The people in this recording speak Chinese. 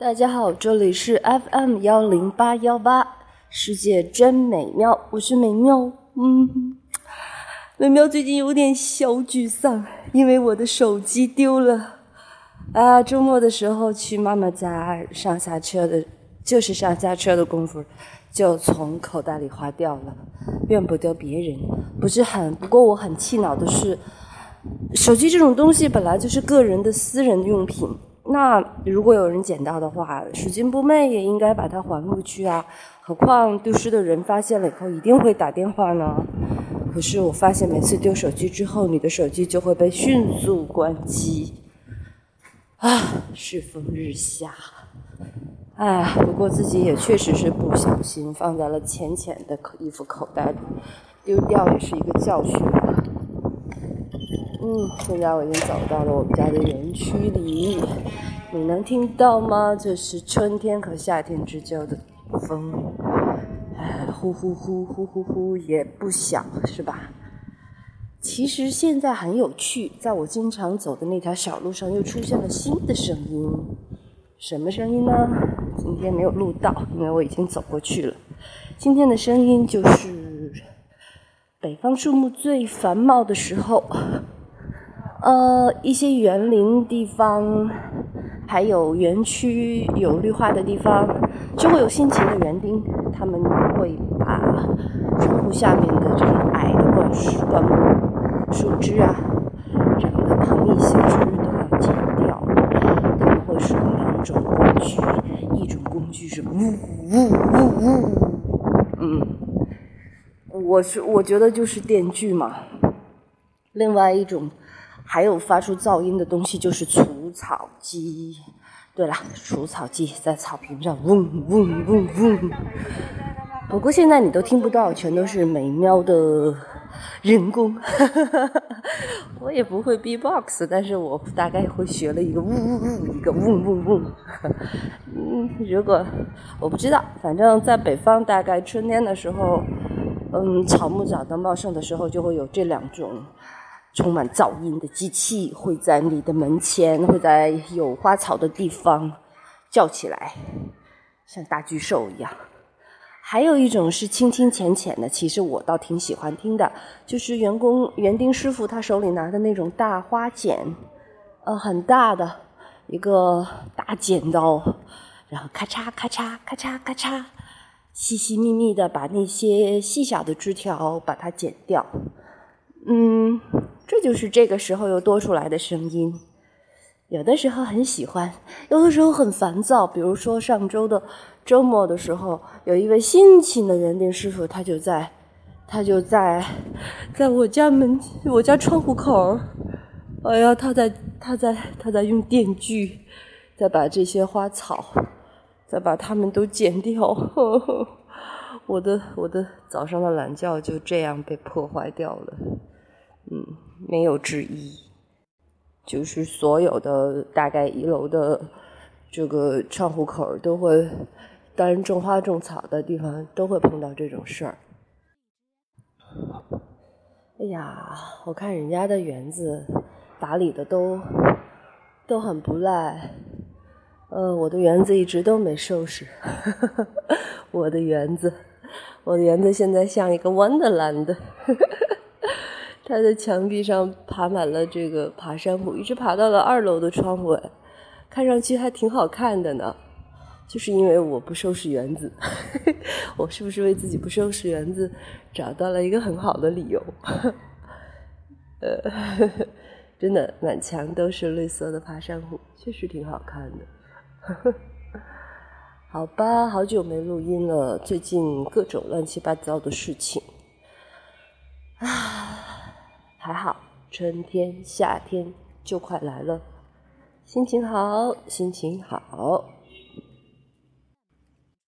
大家好，这里是 FM 幺零八幺八，世界真美妙，我是美妙。嗯，美妙最近有点小沮丧，因为我的手机丢了。啊，周末的时候去妈妈家上下车的，就是上下车的功夫，就从口袋里花掉了。怨不得别人，不是很。不过我很气恼的是，手机这种东西本来就是个人的私人用品。那如果有人捡到的话，拾金不昧也应该把它还回去啊！何况丢失的人发现了以后一定会打电话呢。可是我发现每次丢手机之后，你的手机就会被迅速关机。啊，世风日下。哎，不过自己也确实是不小心放在了浅浅的衣服口袋里，丢掉也是一个教训。嗯，现在我已经走到了我们家的园区里，你能听到吗？这是春天和夏天之交的风，哎，呼呼呼呼呼呼，也不小，是吧？其实现在很有趣，在我经常走的那条小路上又出现了新的声音，什么声音呢？今天没有录到，因为我已经走过去了。今天的声音就是北方树木最繁茂的时候。呃，一些园林地方，还有园区有绿化的地方，就会有辛勤的园丁，他们会把窗户下面的这种矮的灌树、灌木、树枝啊，这样的旁一些枝都要剪掉。他们会使用两种工具，一种工具是呜呜呜呜，嗯，我是我觉得就是电锯嘛。另外一种。还有发出噪音的东西就是除草机。对了，除草机在草坪上嗡嗡嗡嗡。不过现在你都听不到，全都是美妙的人工。我也不会 B-box，但是我大概会学了一个呜呜呜，一个嗡嗡嗡。嗯，如果我不知道，反正在北方，大概春天的时候，嗯，草木长得茂盛的时候，就会有这两种。充满噪音的机器会在你的门前，会在有花草的地方叫起来，像大巨兽一样。还有一种是轻轻浅浅的，其实我倒挺喜欢听的，就是员工园丁师傅他手里拿的那种大花剪，呃，很大的一个大剪刀，然后咔嚓咔嚓咔嚓咔嚓，细细密密的把那些细小的枝条把它剪掉，嗯。这就是这个时候又多出来的声音，有的时候很喜欢，有的时候很烦躁。比如说上周的周末的时候，有一位辛勤的园丁师傅，他就在，他就在，在我家门、我家窗户口哎呀，他在，他在，他在用电锯，在把这些花草，再把它们都剪掉。呵 呵我的，我的早上的懒觉就这样被破坏掉了。没有之一，就是所有的大概一楼的这个窗户口都会，当然种花种草的地方都会碰到这种事儿。哎呀，我看人家的园子打理的都都很不赖，呃，我的园子一直都没收拾，我的园子，我的园子现在像一个 Wonderland。它的墙壁上爬满了这个爬山虎，一直爬到了二楼的窗户，看上去还挺好看的呢。就是因为我不收拾园子，我是不是为自己不收拾园子找到了一个很好的理由？呃，真的满墙都是绿色的爬山虎，确实挺好看的。好吧，好久没录音了，最近各种乱七八糟的事情。啊。还好，春天、夏天就快来了，心情好，心情好。